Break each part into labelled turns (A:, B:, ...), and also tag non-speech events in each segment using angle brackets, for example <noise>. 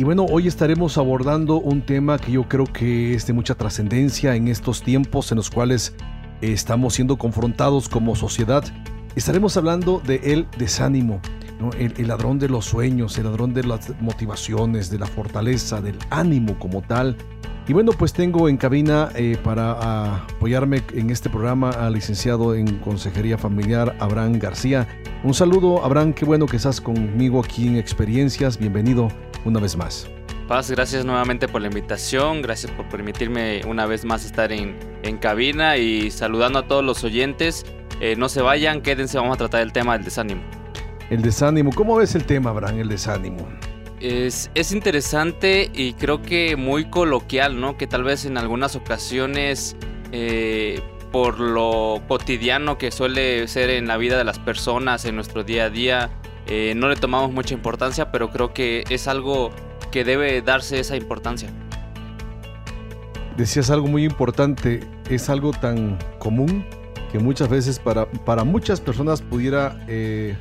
A: Y bueno, hoy estaremos abordando un tema que yo creo que es de mucha trascendencia en estos tiempos en los cuales estamos siendo confrontados como sociedad. Estaremos hablando de el desánimo, el, ladrón de los sueños, el ladrón de las motivaciones, de la fortaleza, del ánimo como tal. Y bueno, pues tengo en cabina eh, para apoyarme en este programa al licenciado en Consejería Familiar, Abraham García. Un saludo, Abraham, qué bueno que estás conmigo aquí en Experiencias. Bienvenido una vez más.
B: Paz, gracias nuevamente por la invitación, gracias por permitirme una vez más estar en, en cabina y saludando a todos los oyentes. Eh, no se vayan, quédense, vamos a tratar el tema del desánimo.
A: El desánimo, ¿cómo ves el tema, Abraham, el desánimo?
B: Es, es, interesante y creo que muy coloquial, ¿no? Que tal vez en algunas ocasiones, eh, por lo cotidiano que suele ser en la vida de las personas, en nuestro día a día, eh, no le tomamos mucha importancia, pero creo que es algo que debe darse esa importancia.
A: Decías algo muy importante, es algo tan común que muchas veces para, para muchas personas pudiera eh,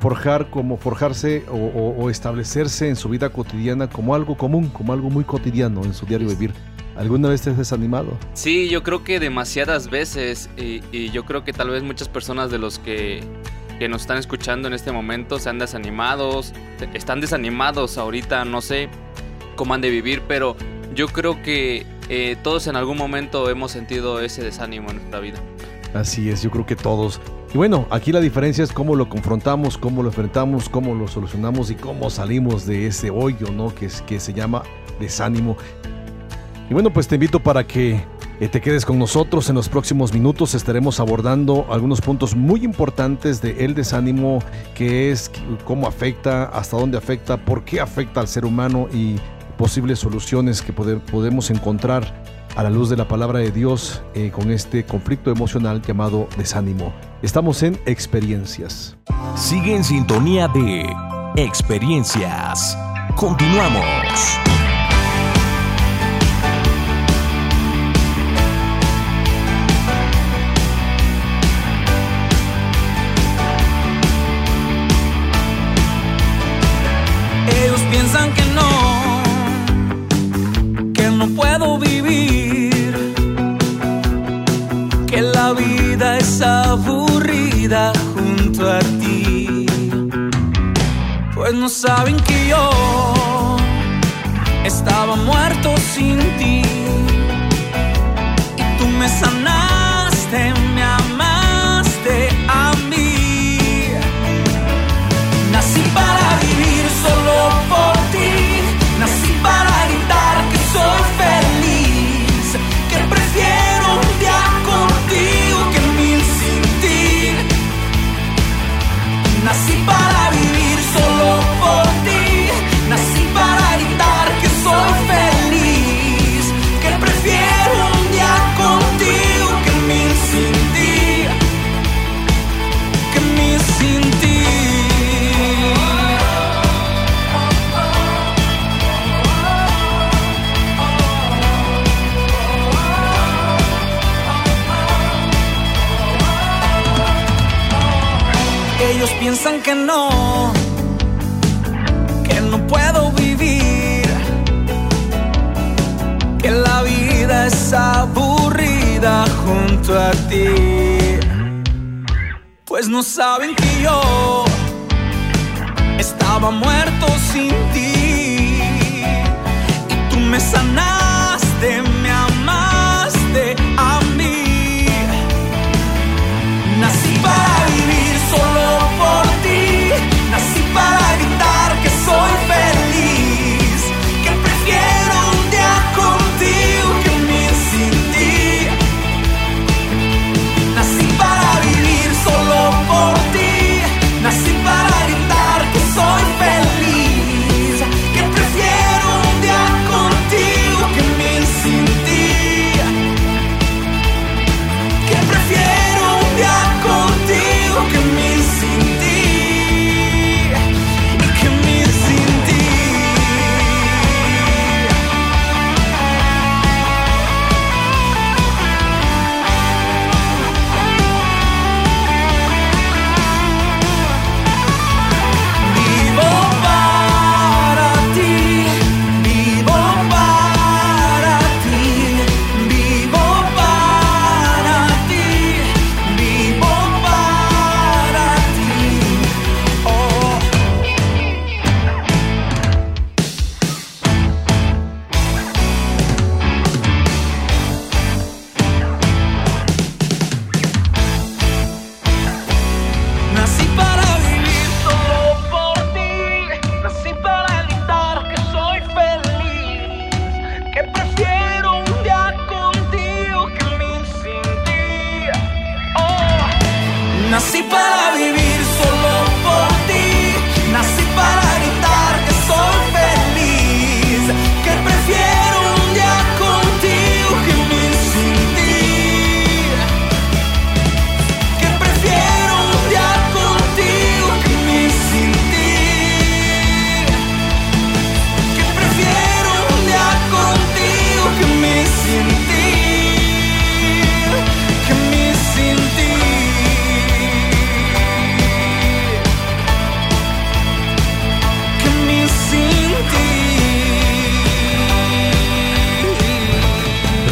A: forjar como forjarse o, establecerse en su vida cotidiana como algo común, como algo muy cotidiano en su diario vivir. ¿Alguna vez te has desanimado?
B: Sí, yo creo que demasiadas veces y, y yo creo que tal vez muchas personas de los que que nos están escuchando en este momento sean desanimados, están desanimados ahorita, no sé cómo han de vivir, pero yo creo que eh, todos en algún momento hemos sentido ese desánimo en nuestra vida.
A: Así es, yo creo que todos. Y bueno, aquí la diferencia es cómo lo confrontamos, cómo lo enfrentamos, cómo lo solucionamos y cómo salimos de ese hoyo, ¿no? Que, es, que se llama desánimo. Y bueno, pues te invito para que te quedes con nosotros. En los próximos minutos estaremos abordando algunos puntos muy importantes de el desánimo, que es cómo afecta, hasta dónde afecta, por qué afecta al ser humano y posibles soluciones que podemos encontrar a la luz de la palabra de Dios eh, con este conflicto emocional llamado desánimo. Estamos en experiencias.
C: Sigue en sintonía de experiencias. Continuamos.
D: No saben que yo estaba muerto sin ti. Y tú me sanaste,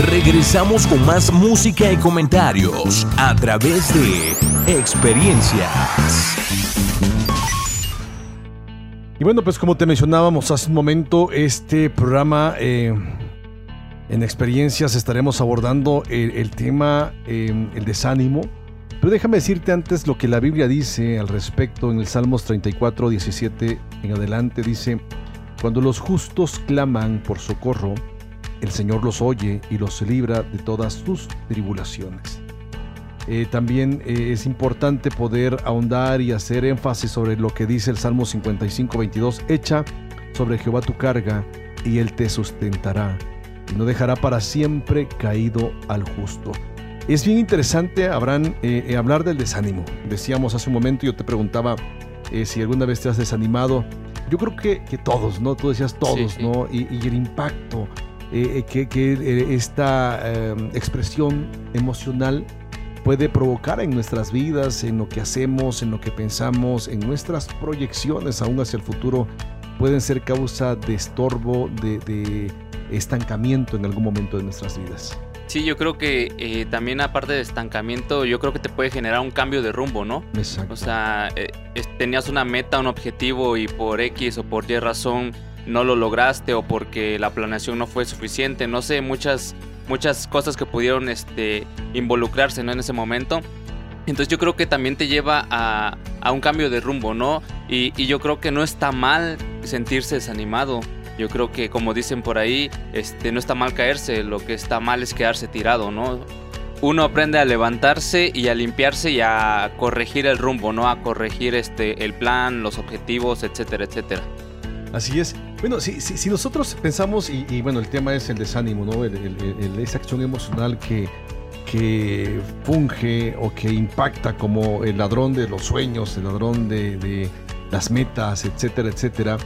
C: Regresamos con más música y comentarios a través de experiencias.
A: Y bueno, pues como te mencionábamos hace un momento, este programa eh, en experiencias estaremos abordando el, tema, eh, el desánimo. Pero déjame decirte antes lo que la Biblia dice al respecto en el Salmos 34, 17 en adelante. Dice, cuando los justos claman por socorro, el Señor los oye y los libra de todas sus tribulaciones. Eh, también eh, es importante poder ahondar y hacer énfasis sobre lo que dice el Salmo 55, 22. Echa sobre Jehová tu carga y él te sustentará y no dejará para siempre caído al justo. Es bien interesante, Abraham, eh, hablar del desánimo. Decíamos hace un momento, yo te preguntaba si alguna vez te has desanimado. Yo creo que, que todos, ¿no? Tú decías todos, ¿no? Y, y, el impacto que, que esta expresión emocional puede provocar en nuestras vidas, en lo que hacemos, en lo que pensamos, en nuestras proyecciones aún hacia el futuro, pueden ser causa de estorbo, de, estancamiento en algún momento de nuestras vidas.
B: Sí, yo creo que eh, también aparte de estancamiento, yo creo que te puede generar un cambio de rumbo, ¿no?
A: Exacto.
B: O sea, eh, tenías una meta, un objetivo y por X o por Y razón no lo lograste o porque la planeación no fue suficiente, no sé, muchas muchas cosas que pudieron este, involucrarse ¿no? en ese momento. Entonces yo creo que también te lleva a, un cambio de rumbo, ¿no? Y, yo creo que no está mal sentirse desanimado. Yo creo que como dicen por ahí, este, no está mal caerse, lo que está mal es quedarse tirado, ¿no? Uno aprende a levantarse y a limpiarse y a corregir el rumbo, ¿no? A corregir este, el plan, los objetivos, etcétera, etcétera.
A: Así es. Bueno, si, si, nosotros pensamos, y, bueno, el tema es el desánimo, ¿no? esa acción emocional que, que funge o que impacta como el ladrón de los sueños, el ladrón de, las metas, etcétera, etcétera.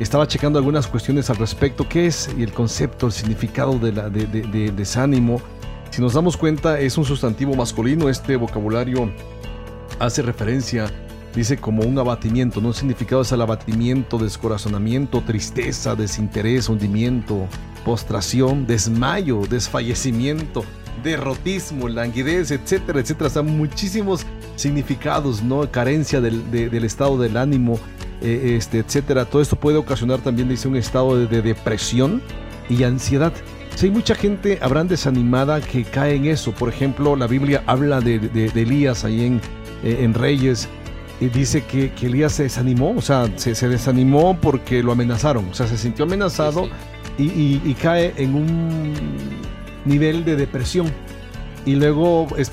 A: Estaba checando algunas cuestiones al respecto. ¿Qué es el concepto, el significado de, la, de, de desánimo? Si nos damos cuenta, es un sustantivo masculino. Este vocabulario hace referencia dice como un abatimiento, ¿no? Significado es el abatimiento, descorazonamiento, tristeza, desinterés, hundimiento, postración, desmayo, desfallecimiento, derrotismo, languidez, etcétera, etcétera. O sea, muchísimos significados, ¿no? Carencia del, estado del ánimo, eh, este, etcétera. Todo esto puede ocasionar también, dice, un estado de, depresión y ansiedad. Si hay mucha gente, habrán desanimada que cae en eso. Por ejemplo, la Biblia habla de, Elías ahí en, eh, en Reyes, y dice que, que, Elías se desanimó, o sea, se, desanimó porque lo amenazaron, o sea, se sintió amenazado Y, cae en un nivel de depresión y luego eh,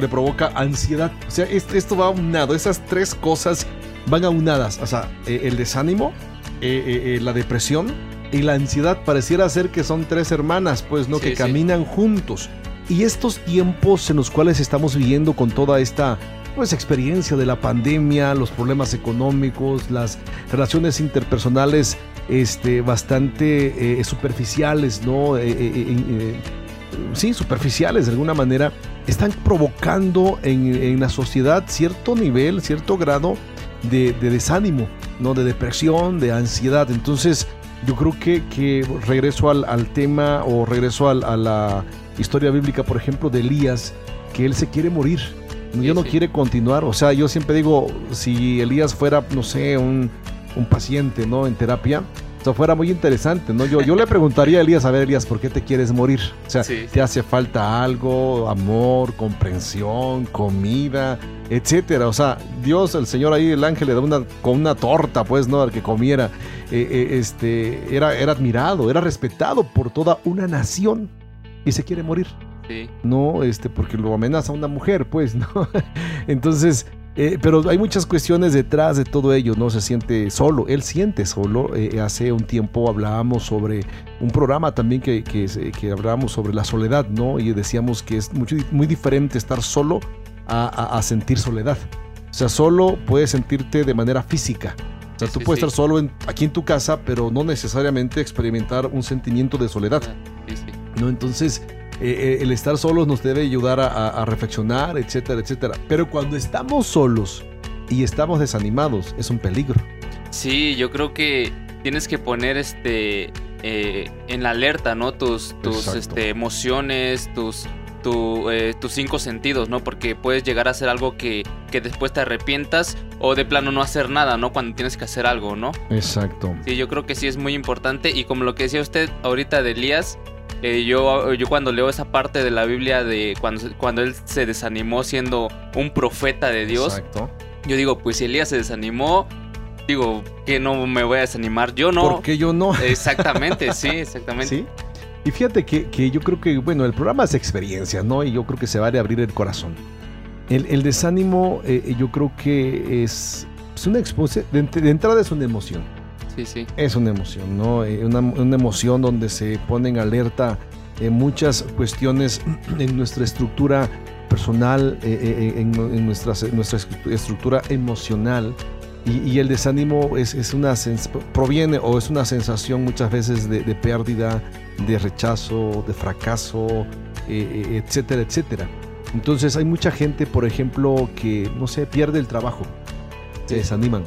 A: le provoca ansiedad. O sea, esto, va aunado, esas tres cosas van aunadas, o sea, eh, el desánimo, eh, la depresión y la ansiedad pareciera ser que son tres hermanas, pues, ¿no? que caminan juntos. Y estos tiempos en los cuales estamos viviendo con toda esta pues experiencia de la pandemia, los problemas económicos, las relaciones interpersonales este, bastante eh, superficiales, ¿no? Eh, eh, sí, superficiales de alguna manera, están provocando en, la sociedad cierto nivel, cierto grado de, desánimo, ¿no? De depresión, de ansiedad. Entonces, yo creo que, que regreso al, tema o regreso a la historia bíblica, por ejemplo, de Elías, que él se quiere morir yo no quiere continuar. O sea, yo siempre digo, si Elías fuera, no sé, un, paciente, ¿no? En terapia, o fuera muy interesante, ¿no? Yo, yo le preguntaría a Elías, a ver, Elías, ¿por qué te quieres morir? O sea, ¿te hace falta algo? Amor, comprensión, comida, etcétera. O sea, Dios, el Señor ahí, el ángel le da una, con una torta, pues, ¿no? Al que comiera. Eh, eh, este, era, era admirado, era respetado por toda una nación y se quiere morir. No, este, porque lo amenaza una mujer, pues, ¿no? <laughs> Entonces, eh, pero hay muchas cuestiones detrás de todo ello, ¿no? Se siente solo, él siente solo. Eh, hace un tiempo hablábamos sobre un programa también que, que, hablábamos sobre la soledad, ¿no? Y decíamos que es muy, muy diferente estar solo a, sentir soledad. O sea, solo puedes sentirte de manera física. O sea, tú puedes estar solo aquí en tu casa, pero no necesariamente experimentar un sentimiento de soledad. ¿no? Entonces, eh, eh, el estar solos nos debe ayudar a, reflexionar, etcétera, etcétera. Pero cuando estamos solos y estamos desanimados, es un peligro.
B: Sí, yo creo que tienes que poner este eh, en la alerta, ¿no? Tus, tus este, emociones, tus, eh, tus cinco sentidos, ¿no? Porque puedes llegar a hacer algo que, que, después te arrepientas o de plano no hacer nada, ¿no? Cuando tienes que hacer algo, ¿no?
A: Exacto.
B: Sí, yo creo que sí es muy importante y como lo que decía usted ahorita de Elías, eh, yo, yo cuando leo esa parte de la Biblia de cuando, cuando él se desanimó siendo un profeta de Dios, Exacto. yo digo, pues si Elías se desanimó, digo, que no me voy a desanimar, yo no.
A: Porque yo no. <laughs>
B: Exactamente, sí, exactamente.
A: Sí. Y fíjate que, yo creo que, bueno, el programa es experiencia, ¿no? Y yo creo que se vale abrir el corazón. El, desánimo, eh, yo creo que es, una exposición, de, entrada es una emoción.
B: Sí, sí.
A: Es una emoción, ¿no? Eh, una, emoción donde se ponen alerta eh, muchas cuestiones <clears throat> en nuestra estructura personal, en, nuestra, nuestra estructura emocional. Y, el desánimo es, es, una proviene o es una sensación muchas veces de, de pérdida, de rechazo, de fracaso, eh, eh, etcétera, etcétera. Entonces hay mucha gente, por ejemplo, que, no sé, pierde el trabajo, se desaniman.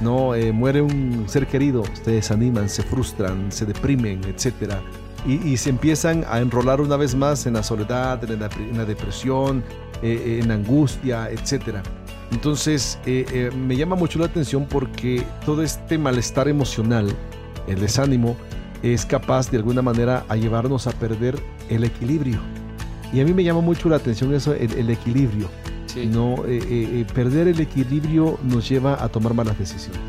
A: No, eh, muere un ser querido, se desaniman, se frustran, se deprimen, etcétera. Y, se empiezan a enrolar una vez más en la soledad, en la, depresión, en angustia, etcétera. Entonces, me llama mucho la atención porque todo este malestar emocional, el desánimo, es capaz de alguna manera a llevarnos a perder el equilibrio. Y a mí me llama mucho la atención eso, el, equilibrio. No, eh, eh, eh, perder el equilibrio nos lleva a tomar malas decisiones.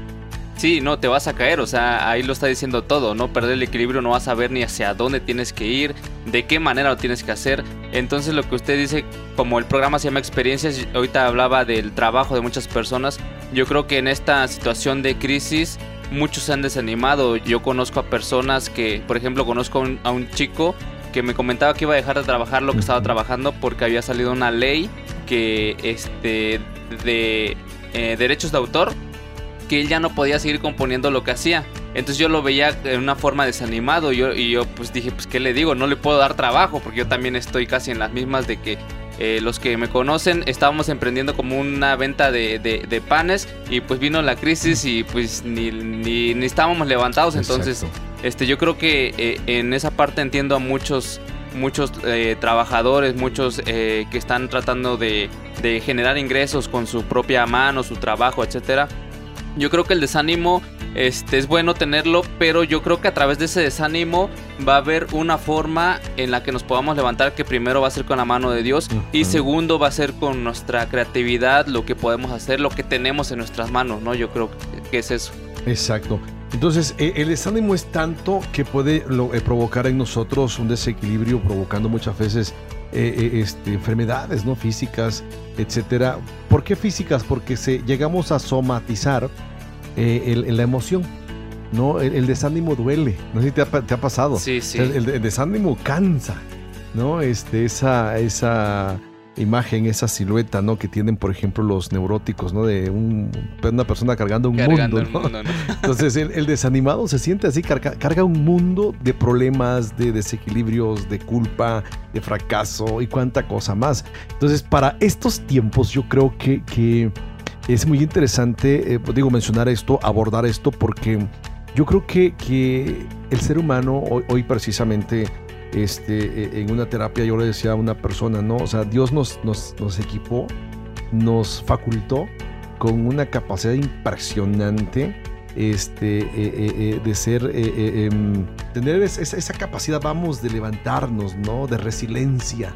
B: Sí, no, te vas a caer, o sea, ahí lo está diciendo todo, ¿no? Perder el equilibrio no vas a ver ni hacia dónde tienes que ir, de qué manera lo tienes que hacer. Entonces lo que usted dice, como el programa se llama experiencias, ahorita hablaba del trabajo de muchas personas, yo creo que en esta situación de crisis muchos se han desanimado. Yo conozco a personas que, por ejemplo, conozco a un, chico que me comentaba que iba a dejar de trabajar lo que estaba trabajando porque había salido una ley que este de eh, derechos de autor que él ya no podía seguir componiendo lo que hacía. Entonces yo lo veía en una forma desanimado yo, y yo pues dije, pues qué le digo, no le puedo dar trabajo porque yo también estoy casi en las mismas de que eh, los que me conocen, estábamos emprendiendo como una venta de, panes y pues vino la crisis y pues ni, ni, estábamos levantados. Entonces, este, yo creo que eh, en esa parte entiendo a muchos muchos eh, trabajadores, muchos que están tratando de, de, generar ingresos con su propia mano, su trabajo, etcétera. Yo creo que el desánimo este, es bueno tenerlo, pero yo creo que a través de ese desánimo va a haber una forma en la que nos podamos levantar que primero va a ser con la mano de Dios y segundo va a ser con nuestra creatividad, lo que podemos hacer, lo que tenemos en nuestras manos, ¿no? Yo creo que es eso.
A: Exacto. Entonces, e, el desánimo es tanto que puede eh, provocar en nosotros un desequilibrio, provocando muchas veces eh, eh, este, enfermedades ¿no? físicas, etcétera. ¿Por qué físicas? Porque se, llegamos a somatizar eh, la emoción. ¿no? El, desánimo duele. No sé si te ha, pasado.
B: Sí, sí.
A: El, desánimo cansa. ¿no? Este, esa, esa imagen, esa silueta, ¿no? Que tienen, por ejemplo, los neuróticos, ¿no? De una persona cargando un mundo, <laughs> Entonces, el, desanimado se siente así, carga, un mundo de problemas, de desequilibrios, de culpa, de fracaso y cuánta cosa más. Entonces, para estos tiempos, yo creo que, que es muy interesante, eh, digo, mencionar esto, abordar esto, porque yo creo que, que el ser humano hoy, precisamente este, e, en una terapia yo le decía a una persona, ¿no? O sea, Dios nos, nos, nos equipó, nos facultó con una capacidad impresionante este, eh, eh, de ser, em, tener esa, esa, capacidad, vamos, de levantarnos, ¿no? De resiliencia,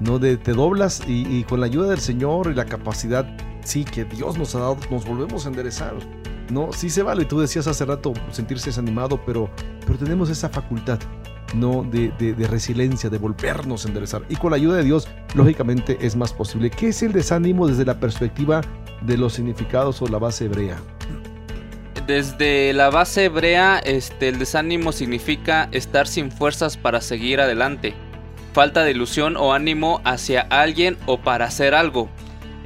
A: ¿no? De te doblas y, y con la ayuda del Señor y la capacidad sí, que Dios nos ha dado, nos volvemos a enderezar. No, sí se vale, tú decías hace rato sentirse desanimado, pero, pero tenemos esa facultad, ¿no? De, de, resiliencia, de volvernos a enderezar. Y con la ayuda de Dios, lógicamente, es más posible. ¿Qué es el desánimo desde la perspectiva de los significados o la base hebrea?
B: Desde la base hebrea, este, el desánimo significa estar sin fuerzas para seguir adelante, falta de ilusión o ánimo hacia alguien o para hacer algo.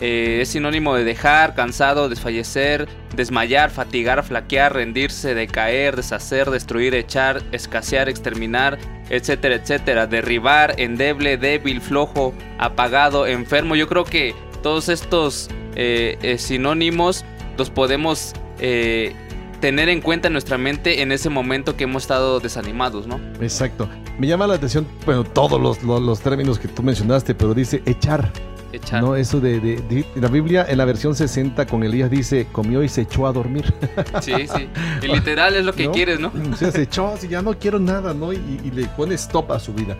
B: Eh, es sinónimo de dejar, cansado, desfallecer, desmayar, fatigar, flaquear, rendirse, decaer, deshacer, destruir, echar, escasear, exterminar, etcétera, etcétera. Derribar, endeble, débil, flojo, apagado, enfermo. Yo creo que todos estos eh, eh, sinónimos los podemos tener en cuenta en nuestra mente en ese momento que hemos estado desanimados, ¿no?
A: Exacto. Me llama la atención, bueno, todos los, los, los términos que tú mencionaste, pero dice echar.
B: Echar.
A: No, eso de, de- de- la Biblia en la versión 60 con Elías dice, comió y se echó a dormir. <laughs>
B: Sí, sí. Y <laughs> literal es lo que
A: ¿No?
B: quieres, ¿no?
A: O sea, se echó, <laughs> así, ya no quiero nada, ¿no? Y, y le pone stop a su vida.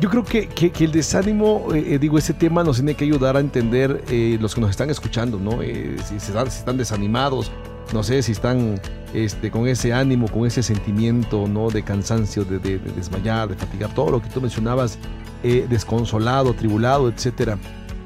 A: Yo creo que, que- que el desánimo, eh, eh, digo, ese tema nos tiene que ayudar a entender eh, los que nos están escuchando, ¿no? Eh, si, se si están desanimados, no sé, si están este, con ese ánimo, con ese sentimiento, ¿no? De cansancio, de, de- de desmayar, de fatigar, todo lo que tú mencionabas, eh, desconsolado, tribulado, etcétera.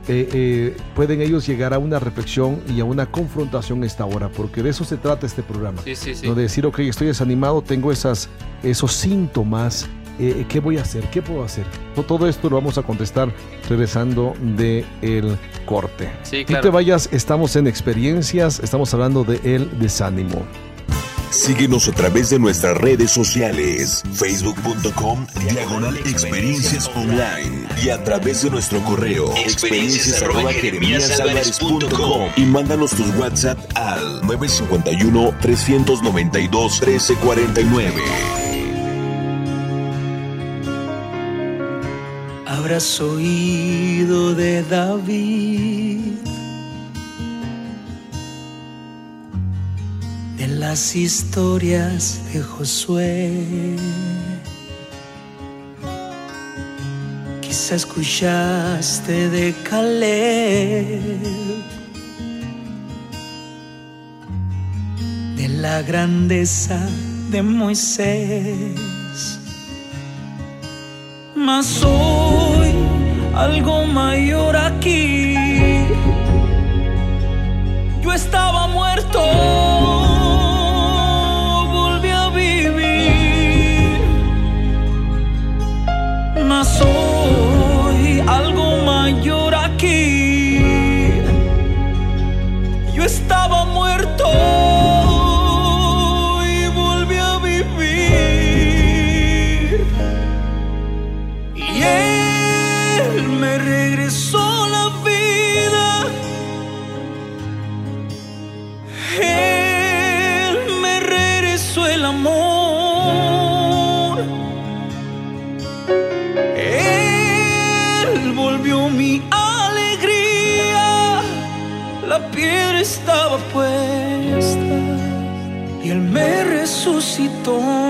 A: Eh, eh, pueden ellos llegar a una reflexión y a una confrontación a esta hora, porque de eso se trata este programa.
B: Sí, sí, sí.
A: ¿no? De decir, ok, estoy desanimado, tengo esas, esos síntomas, eh, ¿qué voy a hacer? ¿Qué puedo hacer? To- Todo esto lo vamos a contestar regresando de el corte.
B: Sí,
A: No te
B: claro.
A: vayas, estamos en experiencias, estamos hablando de el desánimo.
C: Síguenos a través de nuestras redes sociales, facebook.com, diagonal experiencias online y a través de nuestro correo, experiencias arroba jeremíasalvarez.com y mándanos tus WhatsApp al 951-392-1349.
D: Habrás oído de David, las historias de Josué. Quizá escuchaste de Caleb, de la grandeza de Moisés. Mas hoy algo mayor aquí. Yo resucitó.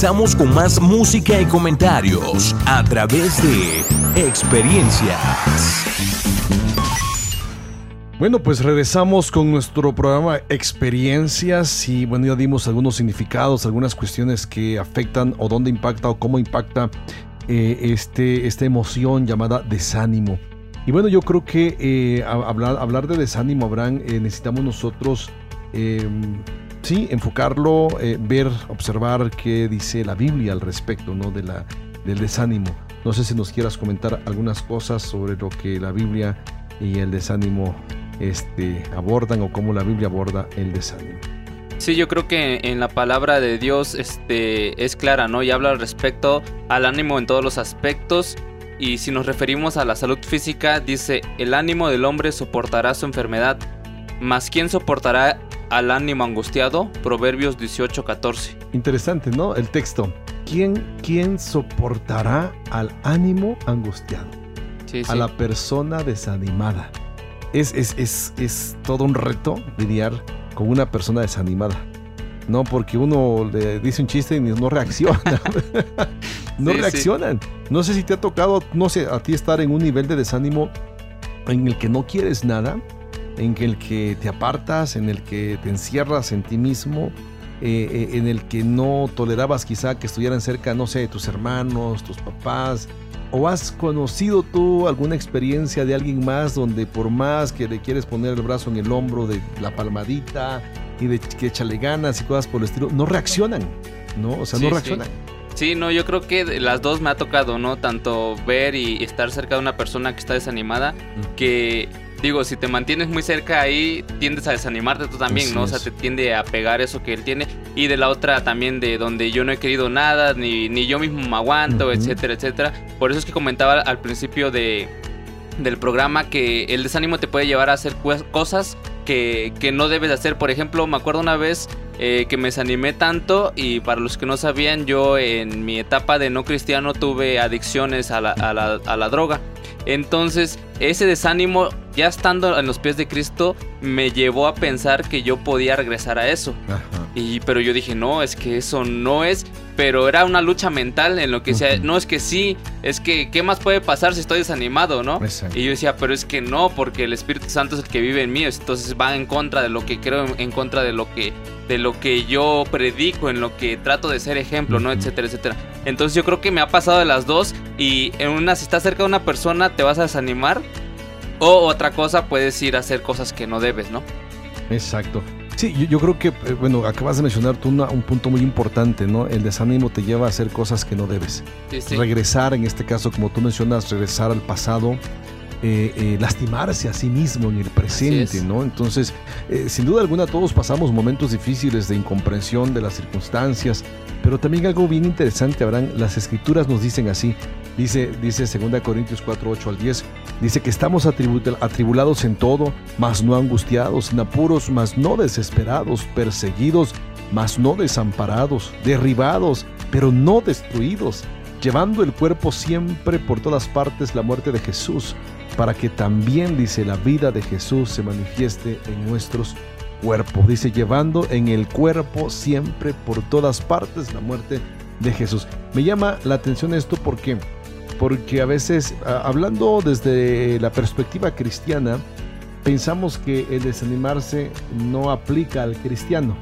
C: Regresamos con más música y comentarios a través de experiencias.
A: Bueno, pues regresamos con nuestro programa Experiencias y bueno, ya dimos algunos significados, algunas cuestiones que afectan o dónde impacta o cómo impacta eh, este, esta emoción llamada desánimo. Y bueno, yo creo que eh, hablar, hablar de desánimo, Abraham, eh, necesitamos nosotros, em, sí, enfocarlo, ver, observar qué dice la Biblia al respecto ¿no? de la, del desánimo. No sé si nos quieras comentar algunas cosas sobre lo que la Biblia y el desánimo este, abordan o cómo la Biblia aborda el desánimo.
B: Sí, yo creo que en la palabra de Dios este, es clara, ¿no? Y habla respecto al ánimo en todos los aspectos. Y si nos referimos a la salud física, dice, el ánimo del hombre soportará su enfermedad, mas ¿quién soportará al ánimo angustiado? Proverbios 18:14.
A: Interesante, ¿no? El texto. ¿Quién, quién soportará al ánimo angustiado?
B: Sí, sí.
A: A la persona desanimada es, es, es, todo un reto lidiar con una persona desanimada. No, porque uno le dice un chiste y no reacciona. <laughs> <laughs> no reaccionan. No sé si te ha tocado, no sé, a ti estar en un nivel de desánimo en el que no quieres nada, en el que te apartas, en el que te encierras en ti mismo, eh, eh, en el que no tolerabas quizá que estuvieran cerca, no sé, tus hermanos, tus papás, ¿O has conocido tú alguna experiencia de alguien más donde por más que le quieres poner el brazo en el hombro de la palmadita y de que échale ganas y cosas por el estilo, no reaccionan? ¿No? O sea, no reaccionan.
B: Sí. no, yo creo que las dos me ha tocado, ¿no? Tanto ver y estar cerca de una persona que está desanimada, que digo, si te mantienes muy cerca ahí, tiendes a desanimarte tú también, ¿no? O sea, te tiende a pegar eso que él tiene. Y de la otra también de donde yo no he querido nada, ni, ni yo mismo me aguanto, etcétera, etcétera. Por eso es que comentaba al principio de, del programa que el desánimo te puede llevar a hacer cosas que, que no debes hacer. Por ejemplo, me acuerdo una vez eh, que me desanimé tanto y para los que no sabían, yo en mi etapa de no cristiano tuve adicciones a la, a la, a la droga. Entonces, ese desánimo, ya estando en los pies de Cristo, me llevó a pensar que yo podía regresar a eso. Y, pero yo dije, no, es que eso no es. Pero era una lucha mental en lo que decía, no es que sí, es que, ¿qué más puede pasar si estoy desanimado, no? Y yo decía, pero es que no, porque el Espíritu Santo es el que vive en mí, entonces va en contra de lo que creo, en contra de lo que de lo que yo predico, en lo que trato de ser ejemplo, ¿no? Etcétera, etcétera. Entonces yo creo que me ha pasado de las dos y en una, si estás cerca de una persona, te vas a desanimar o otra cosa, puedes ir a hacer cosas que no debes, ¿no?
A: Exacto. Sí, yo, creo que, eh, bueno, acabas de mencionar tú un punto muy importante, ¿no? El desánimo te lleva a hacer cosas que no debes. Regresar, en este caso, como tú mencionas, regresar al pasado, eh, eh, lastimarse a sí mismo en el presente, ¿no? Entonces, eh, sin duda alguna todos pasamos momentos difíciles de incomprensión de las circunstancias, pero también algo bien interesante, Abraham, las escrituras nos dicen así, dice, dice 2 Corintios 4, 8 al 10, dice que estamos atribulados en todo, mas no angustiados, en apuros, mas no desesperados, perseguidos, mas no desamparados, derribados, pero no destruidos, llevando el cuerpo siempre por todas partes la muerte de Jesús para que también, dice, la vida de Jesús se manifieste en nuestros cuerpos. Dice, llevando en el cuerpo siempre por todas partes la muerte de Jesús. Me llama la atención esto porque, porque a veces, hablando desde la perspectiva cristiana, pensamos que el desanimarse no aplica al cristiano.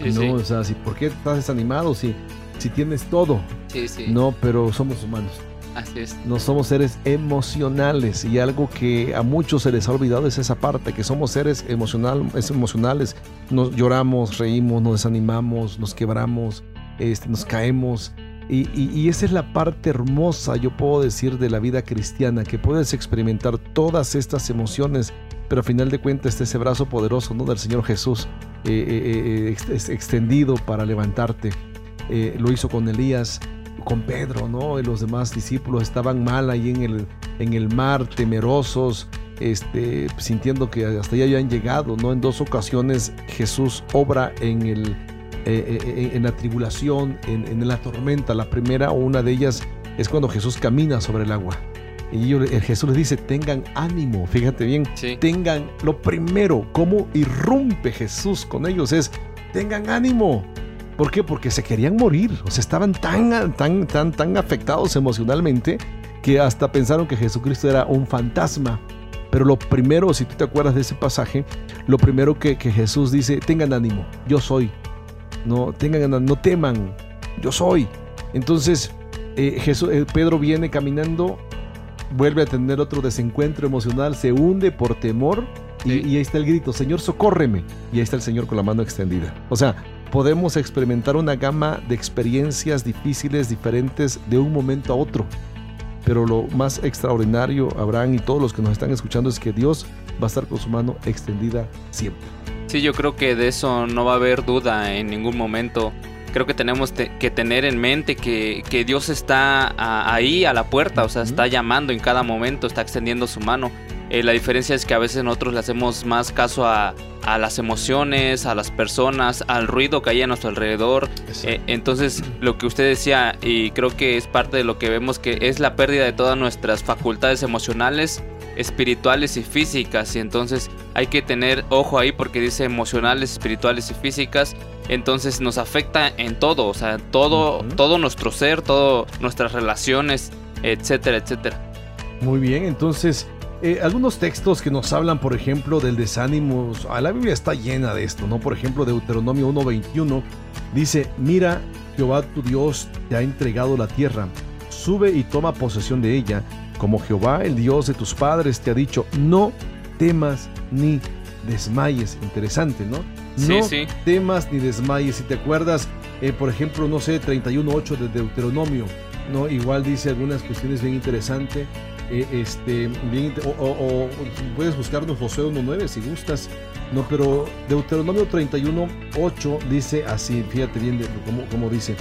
A: no, o sea, ¿por qué estás desanimado si, si tienes todo?
B: Sí, sí.
A: No, pero somos humanos.
B: Así es.
A: No somos seres emocionales y algo que a muchos se les ha olvidado es esa parte, que somos seres emocional, emocionales. Nos lloramos, reímos, nos desanimamos, nos quebramos, este, nos caemos. Y, esa es la parte hermosa, yo puedo decir, de la vida cristiana, que puedes experimentar todas estas emociones, pero al final de cuentas está ese brazo poderoso ¿no? del Señor Jesús eh, eh, eh, extendido para levantarte. lo hizo con Elías, con Pedro, ¿no? Y los demás discípulos estaban mal ahí en el, en el mar, temerosos, este, sintiendo que hasta allá habían llegado, ¿no? En dos ocasiones Jesús obra en el, eh, eh, en la tribulación, en, en la tormenta. La primera o una de ellas es cuando Jesús camina sobre el agua. Y yo- el Jesús les dice, tengan ánimo, <laughs> fíjate bien,
B: Sí.
A: tengan lo primero, cómo irrumpe Jesús con ellos es, tengan ánimo. ¿Por qué? Porque se querían morir, o sea, estaban tan, tan, tan, tan afectados emocionalmente que hasta pensaron que Jesucristo era un fantasma. Pero lo primero, si tú te acuerdas de ese pasaje, lo primero que, que Jesús dice, tengan ánimo, yo soy. No, tengan, ánimo, no teman, yo soy. Entonces, eh, Jesús, eh, Pedro viene caminando, vuelve a tener otro desencuentro emocional, se hunde por temor y, y ahí está el grito, Señor, socórreme. Y ahí está el Señor con la mano extendida. O sea, podemos experimentar una gama de experiencias difíciles, diferentes, de un momento a otro. Pero lo más extraordinario, Abraham y todos los que nos están escuchando, es que Dios va a estar con su mano extendida siempre.
B: Sí, yo creo que de eso no va a haber duda en ningún momento. Creo que tenemos te- que tener en mente que, que Dios está a- ahí a la puerta, o sea, está llamando en cada momento, está extendiendo su mano. Eh, la diferencia es que a veces nosotros le hacemos más caso a, a las emociones, a las personas, al ruido que hay a nuestro alrededor. Eh, entonces, lo que usted decía, y creo que es parte de lo que vemos, que es la pérdida de todas nuestras facultades emocionales, espirituales y físicas. Y entonces hay que tener ojo ahí porque dice emocionales, espirituales y físicas. Entonces nos afecta en todo, o sea, todo, todo nuestro ser, todo nuestras relaciones, etcétera, etcétera.
A: Muy bien, entonces, eh, algunos textos que nos hablan, por ejemplo, del desánimo, ah, la Biblia está llena de esto, ¿no? Por ejemplo, Deuteronomio 1.21 dice, mira, Jehová tu Dios te ha entregado la tierra, sube y toma posesión de ella, como Jehová, el Dios de tus padres, te ha dicho, no temas ni desmayes. Interesante, ¿no?
B: Sí,
A: no
B: sí.
A: temas ni desmayes. Si te acuerdas, eh, por ejemplo, no sé, 31.8 de Deuteronomio, ¿no? Igual dice algunas cuestiones bien interesantes. Eh, este, o, puedes buscarnos José 1.9 si gustas. No, pero Deuteronomio 31.8 dice así, fíjate bien de, cómo dice.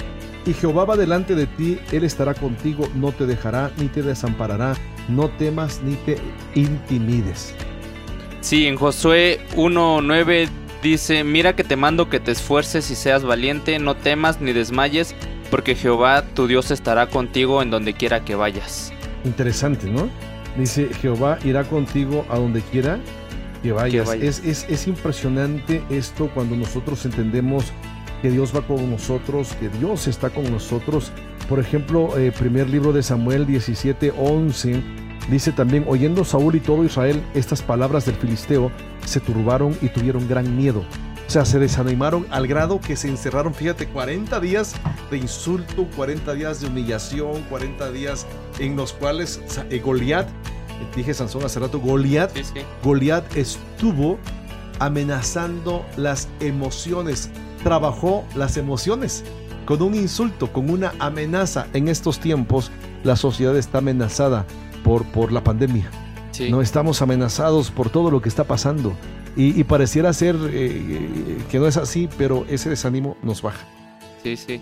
A: Y Jehová va delante de ti, Él estará contigo, no te dejará ni te desamparará, no temas ni te intimides.
B: Sí, en Josué 1.9 dice, mira que te mando que te esfuerces y seas valiente, no temas ni desmayes, porque Jehová tu Dios estará contigo en donde quiera que vayas.
A: Interesante, ¿no? Dice, Jehová irá contigo a donde quiera que vayas. Es, es, es impresionante esto cuando nosotros entendemos que Dios va con nosotros, que Dios está con nosotros. Por ejemplo, eh, primer libro de Samuel 17, 11, dice también, oyendo Saúl y todo Israel estas palabras del filisteo, se turbaron y tuvieron gran miedo. O sea, se desanimaron al grado que se encerraron, fíjate, 40 días de insulto, 40 días de humillación, 40 días en los cuales eh, Goliat, eh, dije Sansón hace rato, Goliat,
B: Sí, sí.
A: Goliat estuvo amenazando las emociones, trabajó las emociones con un insulto, con una amenaza. En estos tiempos la sociedad está amenazada por, por la pandemia.
B: Sí.
A: No estamos amenazados por todo lo que está pasando. Y, y pareciera ser eh, que no es así, pero ese desánimo nos baja.
B: Sí, sí.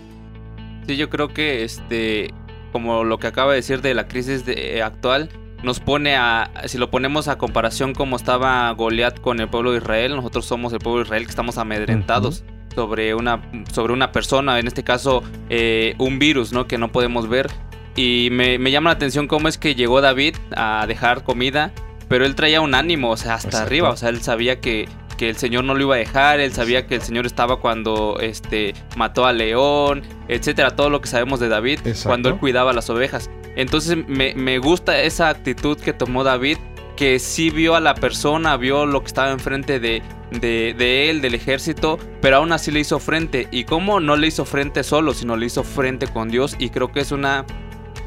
B: Sí, yo creo que este, como lo que acaba de decir de la crisis de- eh, actual, nos pone a, si lo ponemos a comparación como estaba Goliat con el pueblo de Israel, nosotros somos el pueblo de Israel que estamos amedrentados sobre una, sobre una persona, en este caso eh, un virus, ¿no? Que no podemos ver. Y me, me llama la atención cómo es que llegó David a dejar comida, pero él traía un ánimo, o sea, hasta
A: Exacto.
B: arriba, o sea, él sabía que, que el Señor no lo iba a dejar, él sabía que el Señor estaba cuando este, mató al león, etcétera, todo lo que sabemos de David,
A: Exacto.
B: cuando él cuidaba las ovejas. Entonces me, me gusta esa actitud que tomó David, que sí vio a la persona, vio lo que estaba enfrente de, de, de él, del ejército, pero aún así le hizo frente. Y cómo no le hizo frente solo, sino le hizo frente con Dios. Y creo que es una,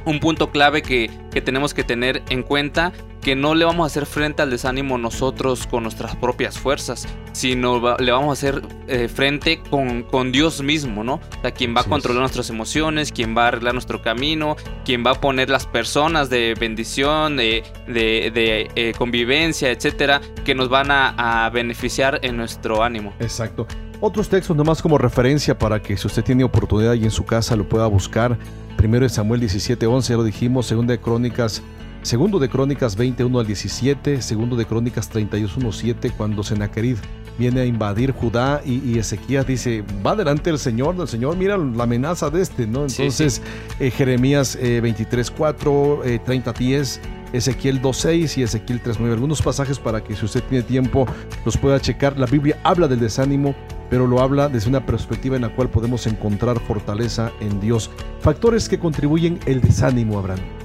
B: un punto clave que, que tenemos que tener en cuenta, que no le vamos a hacer frente al desánimo nosotros con nuestras propias fuerzas, sino le vamos a hacer eh, frente con, con Dios mismo, ¿no? O sea, quien va a controlar
A: es.
B: nuestras emociones, quien va a arreglar nuestro camino, quien va a poner las personas de bendición, de, de- de, eh, convivencia, etcétera, que nos van a, a beneficiar en nuestro ánimo.
A: Exacto. Otros textos nomás como referencia para que si usted tiene oportunidad y en su casa lo pueda buscar. Primero es Samuel 17:11, ya lo dijimos. Segunda de Crónicas Segundo de Crónicas 21 al 17, segundo de Crónicas 31 7, cuando Sennacherib viene a invadir Judá y, Ezequías dice, va delante del Señor, del Señor, mira la amenaza de este, ¿no? Entonces, eh, Jeremías 23 4, 30 10, Ezequiel 2.6 y Ezequiel 3.9. Algunos pasajes para que si usted tiene tiempo los pueda checar. La Biblia habla del desánimo, pero lo habla desde una perspectiva en la cual podemos encontrar fortaleza en Dios. Factores que contribuyen el desánimo, Abraham.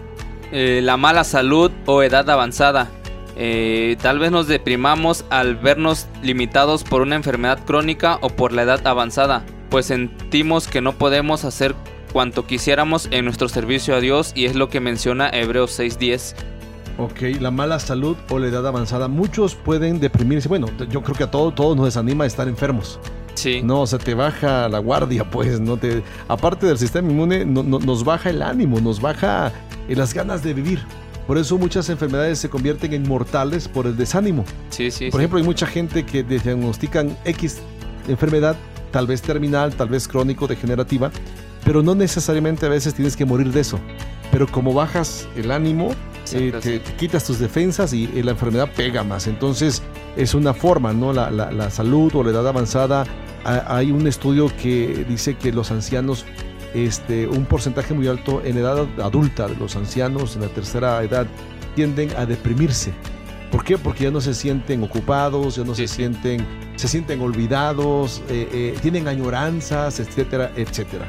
B: Eh, la mala salud o edad avanzada. Eh, tal vez nos deprimamos al vernos limitados por una enfermedad crónica o por la edad avanzada, pues sentimos que no podemos hacer cuanto quisiéramos en nuestro servicio a Dios y es lo que menciona Hebreos 6.10.
A: Ok, la mala salud o la edad avanzada. Muchos pueden deprimirse. Bueno, yo creo que a todos todo nos desanima estar enfermos.
B: Sí.
A: No, o sea, te baja la guardia, pues, no te. Aparte del sistema inmune, nos baja el ánimo, nos baja eh, las ganas de vivir. Por eso muchas enfermedades se convierten en mortales por el desánimo.
B: Sí, sí.
A: Por ejemplo, hay mucha gente que diagnostican X enfermedad, tal vez terminal, tal vez crónico, degenerativa, pero no necesariamente a veces tienes que morir de eso. Pero como bajas el ánimo, eh, te, quitas tus defensas y la enfermedad pega más. Entonces es una forma, ¿no? La, la, salud o la edad avanzada. hay un estudio que dice que los ancianos, este, un porcentaje muy alto en edad adulta de los ancianos, en la tercera edad, tienden a deprimirse. ¿Por qué? Porque ya no se sienten ocupados, ya no se sienten, se sienten olvidados, eh, eh, tienen añoranzas, etcétera, etcétera.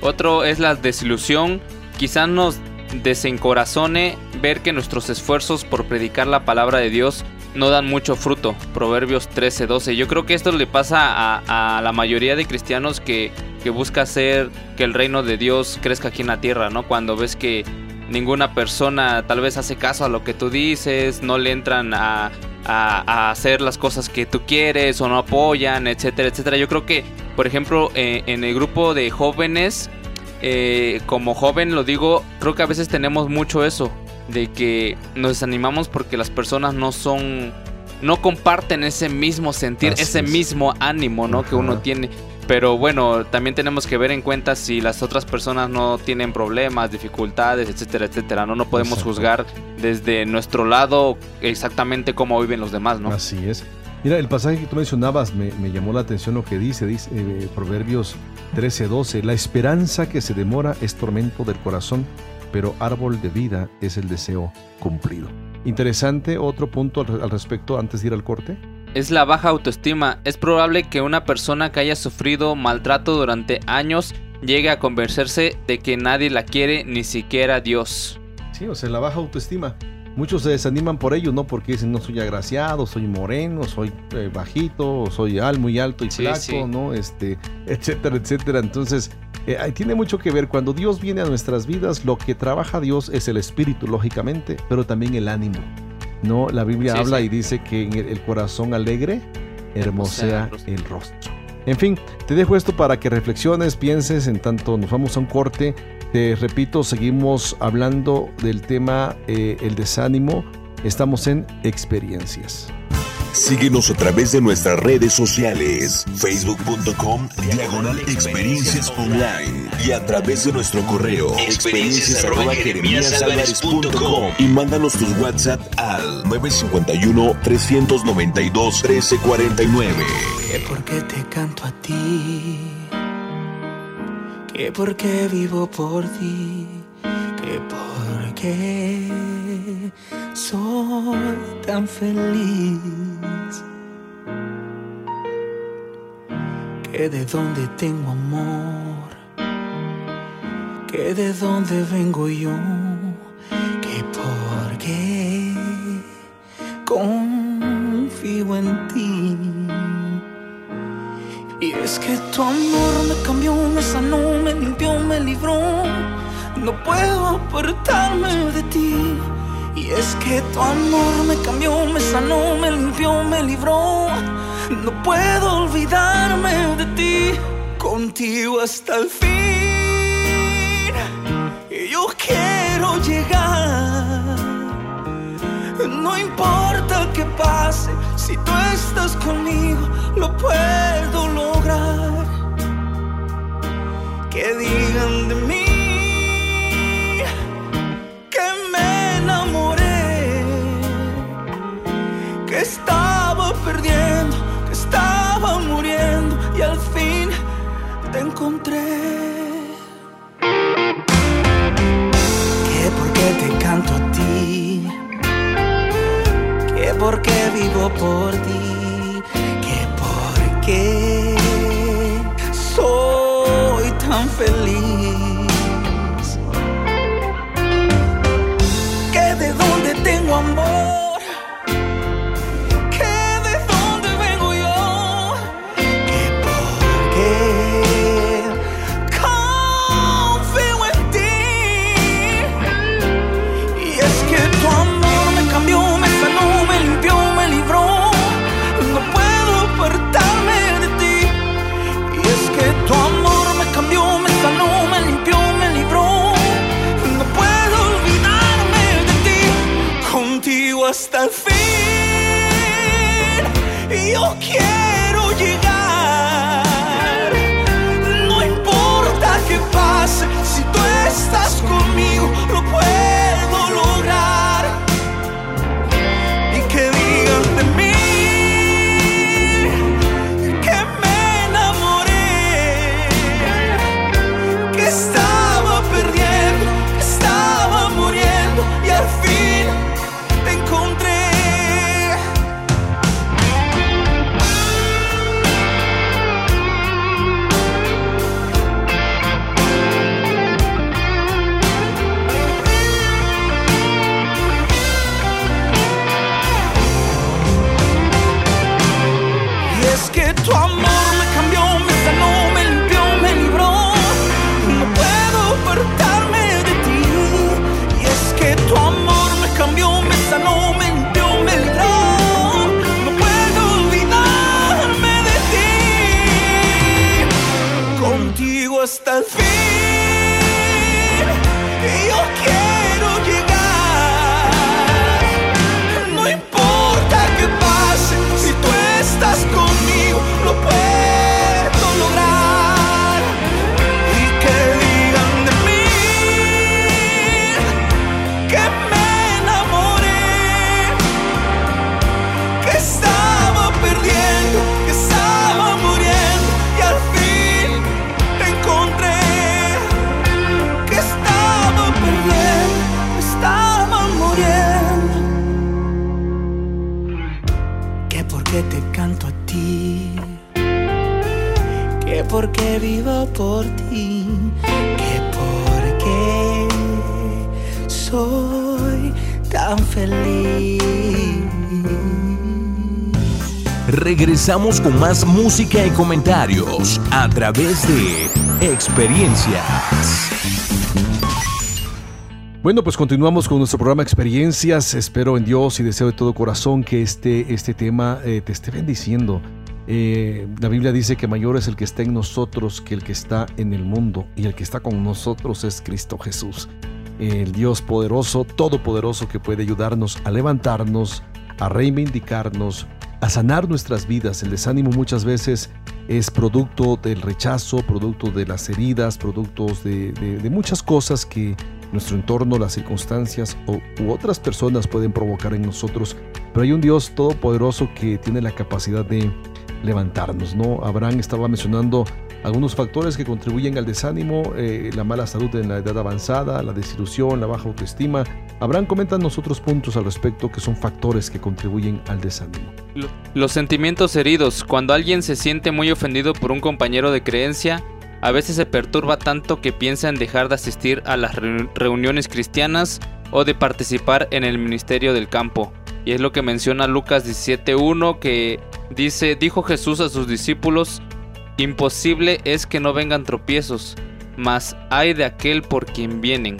B: Otro es la desilusión. Quizás nos desencorazone ver que nuestros esfuerzos por predicar la palabra de Dios no dan mucho fruto. Proverbios 13, 12. Yo creo que esto le pasa a, la mayoría de cristianos que, que, busca hacer que el reino de Dios crezca aquí en la tierra, ¿no? Cuando ves que ninguna persona tal vez hace caso a lo que tú dices, no le entran a, a, hacer las cosas que tú quieres o no apoyan, etcétera, etcétera. Yo creo que, por ejemplo, eh, en el grupo de jóvenes, eh, como joven lo digo, creo que a veces tenemos mucho eso, de que nos desanimamos porque las personas no son, no comparten ese mismo sentir, ese mismo ánimo, ¿no? Que uno tiene. Pero bueno, también tenemos que ver en cuenta si las otras personas no tienen problemas, dificultades, etcétera, etcétera. No, no podemos juzgar desde nuestro lado exactamente cómo viven los demás, ¿no?
A: Así es. Mira, el pasaje que tú mencionabas me, llamó la atención lo que dice, dice eh, Proverbios 13:12. La esperanza que se demora es tormento del corazón, pero árbol de vida es el deseo cumplido. Interesante, otro punto al, respecto antes de ir al corte.
B: Es la baja autoestima. Es probable que una persona que haya sufrido maltrato durante años llegue a convencerse de que nadie la quiere, ni siquiera Dios.
A: Sí, o sea, la baja autoestima. Muchos se desaniman por ello, ¿no? Porque dicen, no soy agraciado, soy moreno, soy eh, bajito, soy al, muy alto y flaco, ¿no? Este, etcétera, etcétera. Entonces, eh, tiene mucho que ver. Cuando Dios viene a nuestras vidas, lo que trabaja Dios es el espíritu, lógicamente, pero también el ánimo. ¿no? La Biblia habla y dice que en el corazón alegre hermosea el rostro. En fin, te dejo esto para que reflexiones, pienses, en tanto nos vamos a un corte te repito, seguimos hablando del tema eh, el desánimo. Estamos en experiencias.
C: Síguenos a través de nuestras redes sociales, facebook.com, diagonal experiencias online y a través de nuestro correo, experiencias y mándanos tus WhatsApp al 951-392-1349.
D: ¿Por qué te canto a ti? que porque vivo por ti, que porque soy tan feliz, que de donde tengo amor, que de donde vengo yo, que porque confío en ti. Y es que tu amor me cambió, me sanó, me limpió, me libró. No puedo apartarme de ti. Y es que tu amor me cambió, me sanó, me limpió, me libró. No puedo olvidarme de ti. Contigo hasta el fin. Yo quiero llegar. No importa qué pase, si tú estás conmigo, lo puedo lograr. Que digan de mí encontré. Que porque te canto a ti, que porque vivo por ti, que porque soy tan feliz. Que de donde tengo amor. Yo quiero llegar. No importa qué pase, si tú estás conmigo,
C: Regresamos con más música y comentarios a través de Experiencias.
A: Bueno, pues continuamos con nuestro programa Experiencias. Espero en Dios y deseo de todo corazón que este, este tema eh, te esté bendiciendo. Eh, la Biblia dice que mayor es el que está en nosotros que el que está en el mundo. Y el que está con nosotros es Cristo Jesús. El Dios poderoso, todopoderoso que puede ayudarnos a levantarnos, a reivindicarnos, a sanar nuestras vidas. El desánimo muchas veces es producto del rechazo, producto de las heridas, productos de, muchas cosas que nuestro entorno, las circunstancias o, u otras personas pueden provocar en nosotros. Pero hay un Dios todopoderoso que tiene la capacidad de levantarnos, ¿no? Abraham estaba mencionando algunos factores que contribuyen al desánimo, eh, la mala salud en la edad avanzada, la desilusión, la baja autoestima. Abraham comenta nosotros puntos al respecto que son factores que contribuyen al desánimo.
B: Lo- Los sentimientos heridos. Cuando alguien se siente muy ofendido por un compañero de creencia, a veces se perturba tanto que piensa en dejar de asistir a las reu- reuniones cristianas o de participar en el ministerio del campo. Y es lo que menciona Lucas 17.1 que dice, dijo Jesús a sus discípulos, imposible es que no vengan tropiezos, mas hay de aquel por quien vienen.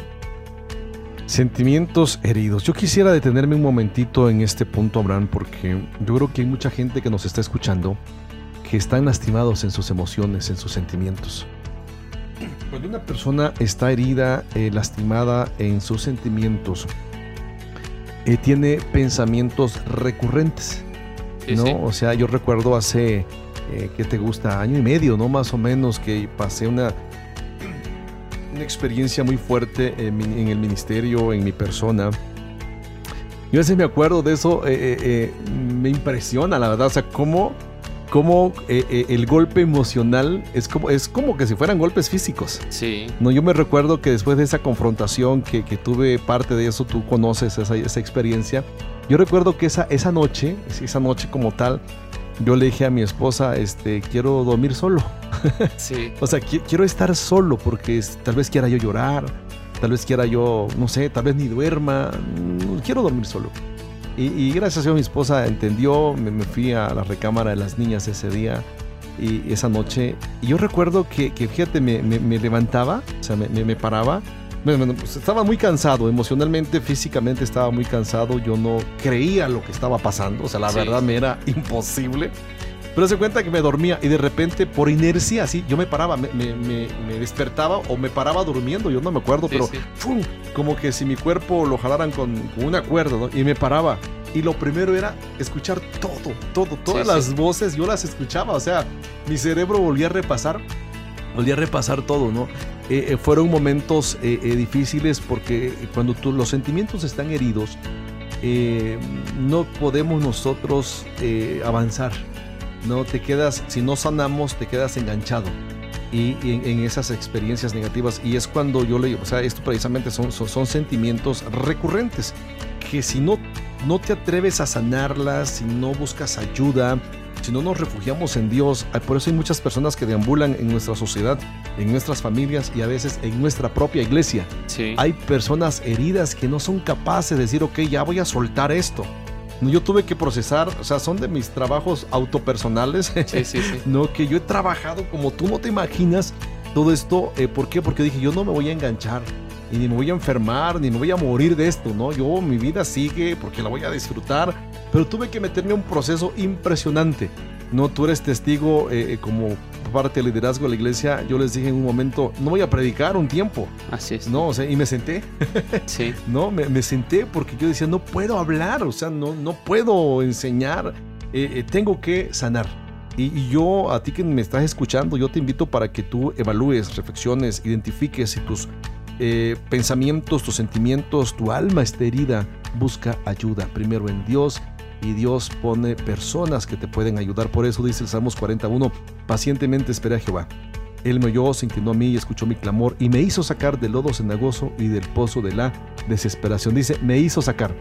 A: Sentimientos heridos. Yo quisiera detenerme un momentito en este punto, Abraham, porque yo creo que hay mucha gente que nos está escuchando que están lastimados en sus emociones, en sus sentimientos. Cuando una persona está herida, eh, lastimada en sus sentimientos, eh, tiene pensamientos recurrentes,
B: Sí,
A: ¿no?
B: sí.
A: O sea, yo recuerdo hace, eh, ¿qué te gusta? Año y medio, ¿no? Más o menos, que pasé una, una experiencia muy fuerte en, mi- en el ministerio, en mi persona. Yo a veces me acuerdo de eso, eh, eh, eh, me impresiona, la verdad, o sea, cómo cómo eh, eh, el golpe emocional es como, es como que si fueran golpes físicos.
B: Sí.
A: No, yo me recuerdo que después de esa confrontación que, que tuve parte de eso, tú conoces esa, esa experiencia. Yo recuerdo que esa, esa noche, esa noche como tal, yo le dije a mi esposa, este, quiero dormir solo. <laughs>
B: Sí.
A: O sea, qui- quiero estar solo porque tal vez quiera yo llorar, tal vez quiera yo, no sé, tal vez ni duerma, mm, quiero dormir solo. Y, y gracias a Dios mi esposa entendió, me, me fui a la recámara de las niñas ese día y esa noche. Y yo recuerdo que, que, fíjate, me, me- me levantaba, o sea, me paraba. Bueno, pues estaba muy cansado, emocionalmente, físicamente estaba muy cansado. Yo no creía lo que estaba pasando, o sea, la
B: Sí.
A: verdad me era imposible. Pero se cuenta que me dormía y de repente, por inercia, así, yo me paraba, me, me- me- despertaba o me paraba durmiendo, yo no me acuerdo,
B: Sí,
A: pero
B: sí.
A: ¡fum! como que si mi cuerpo lo jalaran con, con una cuerda, ¿no? Y me paraba. Y lo primero era escuchar todo, todo, todas
B: Sí,
A: las voces, yo las escuchaba, o sea, mi cerebro volvía a repasar, volvía a repasar todo, ¿no? Eh, eh, fueron momentos eh, eh, difíciles porque cuando los sentimientos están heridos, no podemos nosotros avanzar. No te quedas, si no sanamos, te quedas enganchado. Y, en, esas experiencias negativas. Y es cuando yo le o sea, esto precisamente son, son, son sentimientos recurrentes. Que si no, no te atreves a sanarlas, si no buscas ayuda, si no nos refugiamos en Dios, por eso hay muchas personas que deambulan en nuestra sociedad, en nuestras familias y a veces en nuestra propia iglesia.
B: Sí.
A: Hay personas heridas que no son capaces de decir, ok, ya voy a soltar esto. Yo tuve que procesar, o sea, son de mis trabajos autopersonales.
B: Sí, sí, sí. <laughs>
A: No, que yo he trabajado como tú no te imaginas todo esto. eh, ¿Por qué? Porque dije, yo no me voy a enganchar. Y ni me voy a enfermar, ni me voy a morir de esto, ¿no? Yo, mi vida sigue porque la voy a disfrutar. Pero tuve que meterme a un proceso impresionante. No, tú eres testigo eh, eh, como parte del liderazgo de la iglesia. Yo les dije en un momento, no voy a predicar un tiempo.
B: Así es.
A: No, o sea, y me senté. <laughs>
B: Sí. <laughs>
A: No, me, me senté porque yo decía, no puedo hablar, o sea, no, no puedo enseñar, eh, eh, tengo que sanar. Y, y yo, a ti que me estás escuchando, yo te invito para que tú evalúes, reflexiones, identifiques si tus eh, pensamientos, tus sentimientos, tu alma está herida, busca ayuda primero en Dios. Y Dios pone personas que te pueden ayudar. Por eso dice el Salmos 41, pacientemente esperé a Jehová. Él me oyó, se inclinó a mí y escuchó mi clamor y me hizo sacar del lodo cenagoso y del pozo de la desesperación. Dice, me hizo sacar.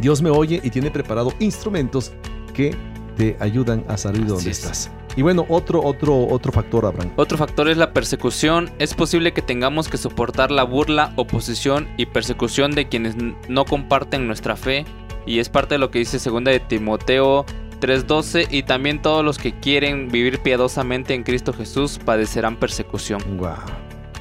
A: Dios me oye y tiene preparado instrumentos que te ayudan a salir de donde
B: es.
A: estás. Y bueno, otro, otro, otro factor, Abraham.
B: Otro factor es la persecución. Es posible que tengamos que soportar la burla, oposición y persecución de quienes no comparten nuestra fe. Y es parte de lo que dice segunda de Timoteo 3:12 y también todos los que quieren vivir piadosamente en Cristo Jesús padecerán persecución.
A: Wow.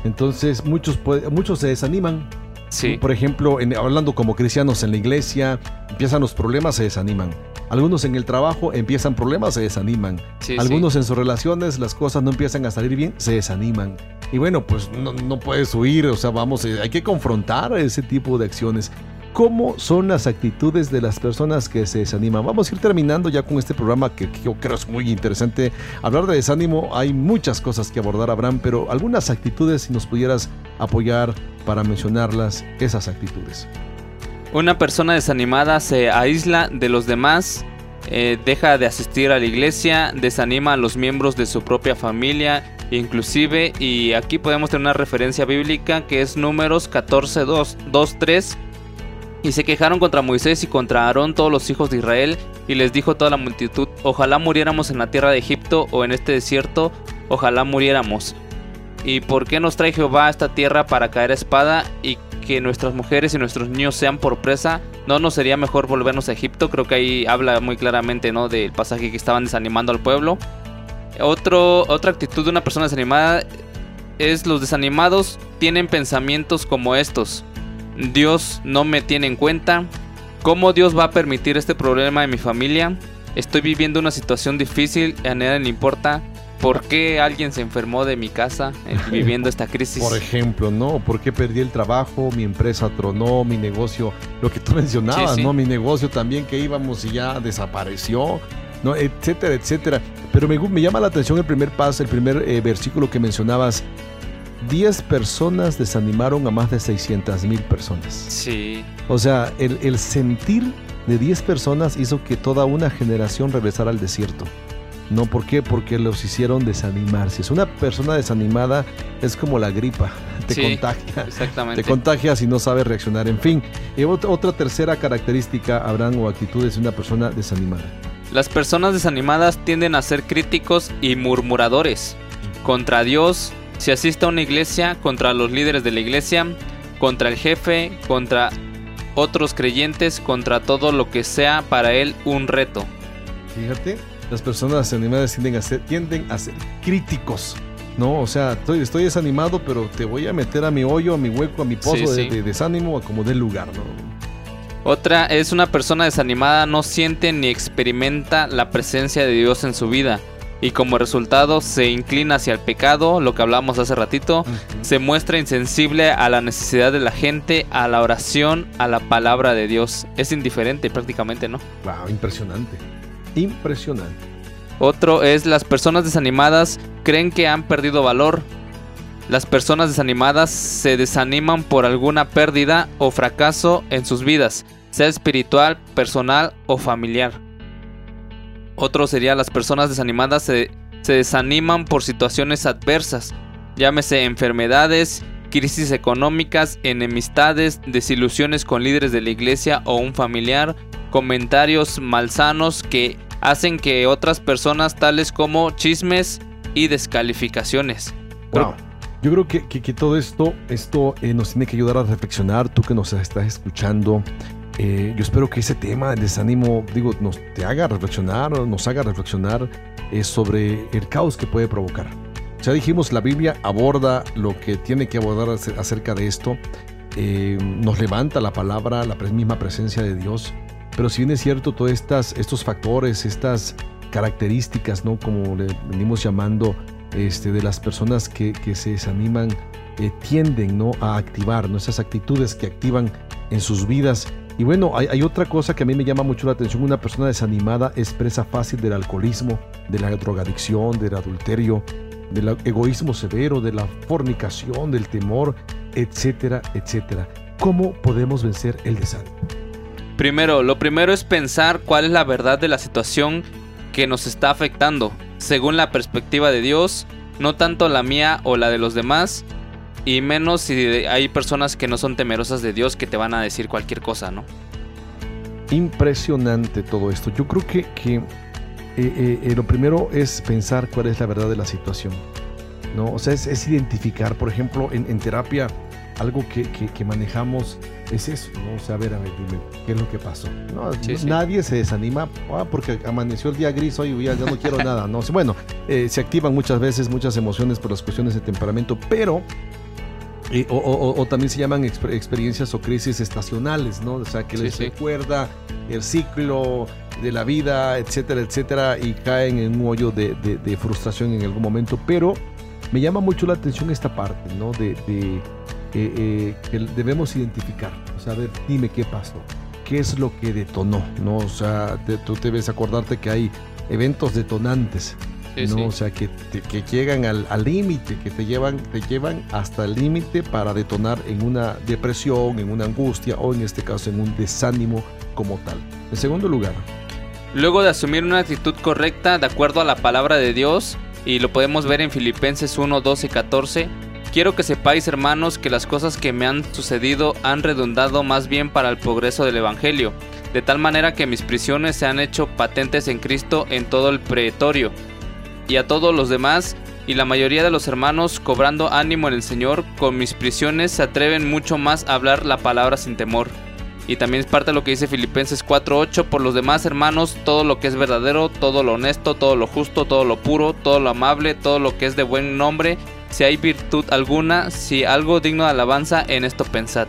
A: Entonces, muchos, muchos se desaniman.
B: Sí,
A: Por ejemplo, en- hablando como cristianos en la iglesia, empiezan los problemas, se desaniman. Algunos en el trabajo empiezan problemas, se desaniman.
B: sí, sí.
A: Algunos en sus relaciones las cosas no empiezan a salir bien, se desaniman. Y bueno, pues no, no puedes huir, o sea, vamos, eh, hay que confrontar ese tipo de acciones. ¿Cómo son las actitudes de las personas que se desaniman? Vamos a ir terminando ya con este programa que, que yo creo es muy interesante. Hablar de desánimo, hay muchas cosas que abordar, Abraham, pero algunas actitudes, si nos pudieras apoyar para mencionarlas, esas actitudes.
B: Una persona desanimada se aísla de los demás, eh, deja de asistir a la iglesia, desanima a los miembros de su propia familia, inclusive, y aquí podemos tener una referencia bíblica que es números 14, 2, 2, 3. Y se quejaron contra Moisés y contra Aarón todos los hijos de Israel, y les dijo toda la multitud, ojalá muriéramos en la tierra de Egipto o en este desierto, ojalá muriéramos. ¿Y por qué nos trae Jehová a esta tierra para caer a espada y que nuestras mujeres y nuestros niños sean por presa? ¿No nos sería mejor volvernos a Egipto? Creo que ahí habla muy claramente ¿no? del pasaje que estaban desanimando al pueblo. Otro, otra actitud de una persona desanimada es los desanimados tienen pensamientos como estos. Dios no me tiene en cuenta. ¿Cómo Dios va a permitir este problema en mi familia? Estoy viviendo una situación difícil, a nadie le importa. ¿Por qué alguien se enfermó de mi casa eh, <laughs> viviendo esta crisis?
A: Por ejemplo, ¿no? ¿Por qué perdí el trabajo? Mi empresa tronó, mi negocio, lo que tú <laughs> mencionabas,
B: Sí, sí.
A: ¿no? Mi negocio también que íbamos y ya desapareció, ¿no? Etcétera, etcétera. Pero me, me llama la atención el primer paso, el primer eh, versículo que mencionabas. 10 personas desanimaron a más de 600 mil personas.
B: Sí,
A: O sea, el, el sentir de 10 personas hizo que toda una generación regresara al desierto. ¿No? ¿Por qué? Porque los hicieron desanimarse. Es una persona desanimada, es como la gripa, <laughs> te
B: Sí,
A: contagia.
B: Exactamente.
A: Te contagias y no sabes reaccionar. En fin, y ot- otra tercera característica, Abraham, o actitud de una persona desanimada.
B: Las personas desanimadas tienden a ser críticos y murmuradores contra Dios, si asiste a una iglesia, contra los líderes de la iglesia, contra el jefe, contra otros creyentes, contra todo lo que sea para él un reto.
A: Fíjate, las personas desanimadas tienden a ser, tienden a ser críticos. No, o sea, estoy, estoy desanimado, pero te voy a meter a mi hoyo, a mi hueco, a mi pozo
B: Sí,
A: de,
B: sí.
A: de desánimo, a como dé lugar, ¿no?
B: Otra es una persona desanimada no siente ni experimenta la presencia de Dios en su vida y como resultado se inclina hacia el pecado, lo que hablamos hace ratito, se muestra insensible a la necesidad de la gente, a la oración, a la palabra de Dios. Es indiferente prácticamente, ¿no?
A: Wow, impresionante. Impresionante.
B: Otro es las personas desanimadas creen que han perdido valor. Las personas desanimadas se desaniman por alguna pérdida o fracaso en sus vidas, sea espiritual, personal o familiar. Otro sería las personas desanimadas se, se desaniman por situaciones adversas, llámese enfermedades, crisis económicas, enemistades, desilusiones con líderes de la iglesia o un familiar, comentarios malsanos que hacen que otras personas tales como chismes y descalificaciones.
A: Wow. Yo creo que, que- que todo esto, esto eh, nos tiene que ayudar a reflexionar. Tú que nos estás escuchando, eh, yo espero que ese tema del desánimo, digo, nos te haga reflexionar, nos haga reflexionar eh, sobre el caos que puede provocar. Ya dijimos, la Biblia aborda lo que tiene que abordar ace- acerca de esto. Eh, nos levanta la palabra, la misma presencia de Dios. Pero si bien es cierto, todos estas, estos factores, estas características, ¿no? Como le venimos llamando, este, de las personas que, que se desaniman, eh, tienden ¿no? a activar ¿no? esas actitudes que activan en sus vidas. Y bueno, hay, otra cosa que a mí me llama mucho la atención. Una persona desanimada es presa fácil del alcoholismo, de la drogadicción, del adulterio, del egoísmo severo, de la fornicación, del temor, etcétera, etcétera. ¿Cómo podemos vencer el desánimo?
B: Primero, lo primero es pensar cuál es la verdad de la situación que nos está afectando, según la perspectiva de Dios, no tanto la mía o la de los demás, y menos si hay personas que no son temerosas de Dios que te van a decir cualquier cosa, ¿no?
A: Impresionante todo esto. Yo creo que, que, eh, eh, eh, lo primero es pensar cuál es la verdad de la situación. ¿no? O sea, es, identificar, por ejemplo, en terapia, algo que, que- que manejamos es eso, ¿no? O sea, a ver, a ver, dime, ¿qué es lo que pasó? No,
B: Sí, sí.
A: Nadie se desanima ah, porque amaneció el día gris hoy, ya, ya no quiero nada, ¿no? Bueno, eh, se activan muchas veces muchas emociones por las cuestiones de temperamento, pero eh, o, o- o- o también se llaman exper- experiencias o crisis estacionales, ¿no? O sea, que les
B: sí.
A: recuerda el ciclo de la vida, etcétera, etcétera, y caen en un hoyo de, de- de frustración en algún momento. Pero me llama mucho la atención esta parte, ¿no? De, de, eh, eh, que debemos identificar, o sea, a ver, dime qué pasó, qué es lo que detonó, ¿no? O sea, te- tú debes acordarte que hay eventos detonantes.
B: Sí,
A: ¿no?
B: sí.
A: O sea, que, te- que llegan al límite, que te llevan, te llevan hasta el límite para detonar en una depresión, en una angustia o en este caso en un desánimo como tal. En segundo lugar,
B: Luego de asumir una actitud correcta de acuerdo a la palabra de Dios, y lo podemos ver en Filipenses 1, 12 y 14, quiero que sepáis hermanos que las cosas que me han sucedido han redundado más bien para el progreso del Evangelio, de tal manera que mis prisiones se han hecho patentes en Cristo en todo el pretorio, y a todos los demás, y la mayoría de los hermanos, cobrando ánimo en el Señor, con mis prisiones se atreven mucho más a hablar la palabra sin temor. Y también es parte de lo que dice Filipenses 4:8, por los demás hermanos, todo lo que es verdadero, todo lo honesto, todo lo justo, todo lo puro, todo lo amable, todo lo que es de buen nombre, si hay virtud alguna, si algo digno de alabanza, en esto pensad.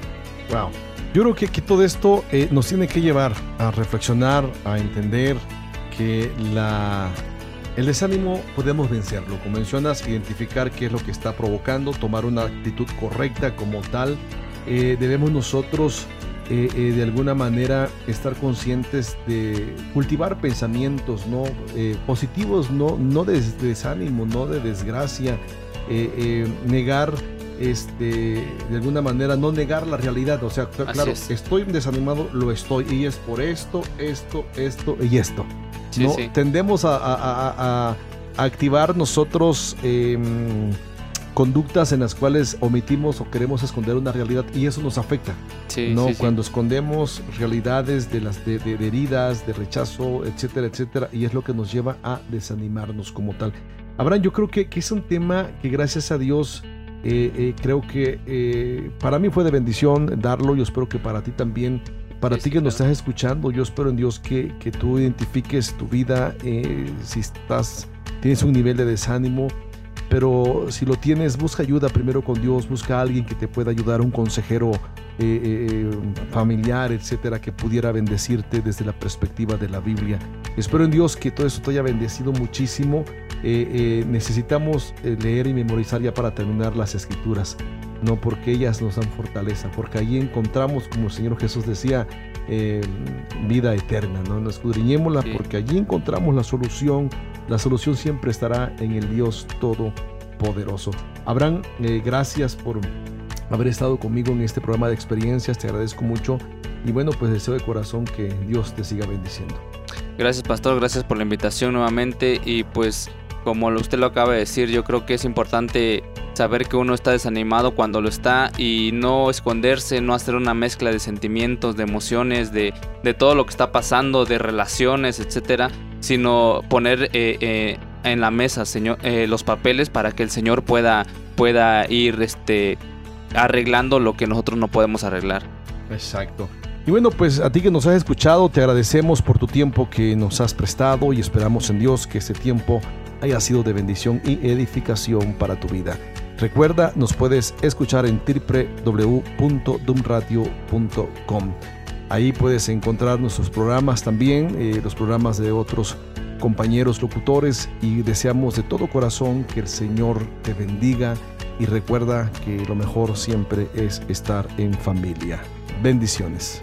A: wow. Yo creo que, que todo esto eh, nos tiene que llevar a reflexionar, a entender que la, el desánimo podemos vencerlo. Como mencionas, identificar qué es lo que está provocando, tomar una actitud correcta como tal. Eh, debemos nosotros eh, eh, de alguna manera estar conscientes de cultivar pensamientos no Eh, positivos, no, no de des- desánimo, no de desgracia, negar este, de alguna manera no negar la realidad, o sea, claro,
B: es.
A: estoy desanimado, lo estoy, y es por esto, esto, esto y esto.
B: Sí,
A: ¿no?
B: sí.
A: Tendemos a, a- a- a- a activar nosotros em, conductas en las cuales omitimos o queremos esconder una realidad y eso nos afecta.
B: Sí,
A: no, cuando escondemos realidades de las de, de- de heridas, de rechazo, etcétera, etcétera, y es lo que nos lleva a desanimarnos como tal. Abraham, yo creo que, que es un tema que gracias a Dios eh, eh, creo que eh, para mí fue de bendición darlo. Yo espero que para ti también, para
B: Sí,
A: ti que nos estás escuchando, yo espero en Dios que, que tú identifiques tu vida, si estás, tienes un nivel de desánimo, pero si lo tienes, busca ayuda primero con Dios, busca a alguien que te pueda ayudar, un consejero familiar, etcétera, que pudiera bendecirte desde la perspectiva de la Biblia. Espero en Dios que todo eso te haya bendecido muchísimo. Eh, eh, necesitamos eh, leer y memorizar ya para terminar las escrituras, no porque ellas nos dan fortaleza, porque allí encontramos, como el Señor Jesús decía, eh, vida eterna, ¿no? Escudriñémosla
B: Sí.
A: porque allí encontramos la solución. La solución siempre estará en el Dios Todopoderoso. Abraham, gracias por haber estado conmigo en este programa de experiencias, te agradezco mucho y bueno, pues deseo de corazón que Dios te siga bendiciendo.
B: Gracias, pastor. Gracias por la invitación nuevamente. Y pues, como usted lo acaba de decir, yo creo que es importante saber que uno está desanimado cuando lo está y no esconderse, no hacer una mezcla de sentimientos, de emociones, de, de todo lo que está pasando, de relaciones, etcétera, sino poner eh, eh, en la mesa, señor, eh, los papeles para que el Señor pueda, pueda ir, este, arreglando lo que nosotros no podemos arreglar.
A: Exacto. Y bueno, pues a ti que nos has escuchado, te agradecemos por tu tiempo que nos has prestado y esperamos en Dios que ese tiempo haya sido de bendición y edificación para tu vida. Recuerda, nos puedes escuchar en www.dumradio.com. Ahí puedes encontrar nuestros programas también, eh, los programas de otros compañeros locutores y deseamos de todo corazón que el Señor te bendiga y recuerda que lo mejor siempre es estar en familia. Bendiciones.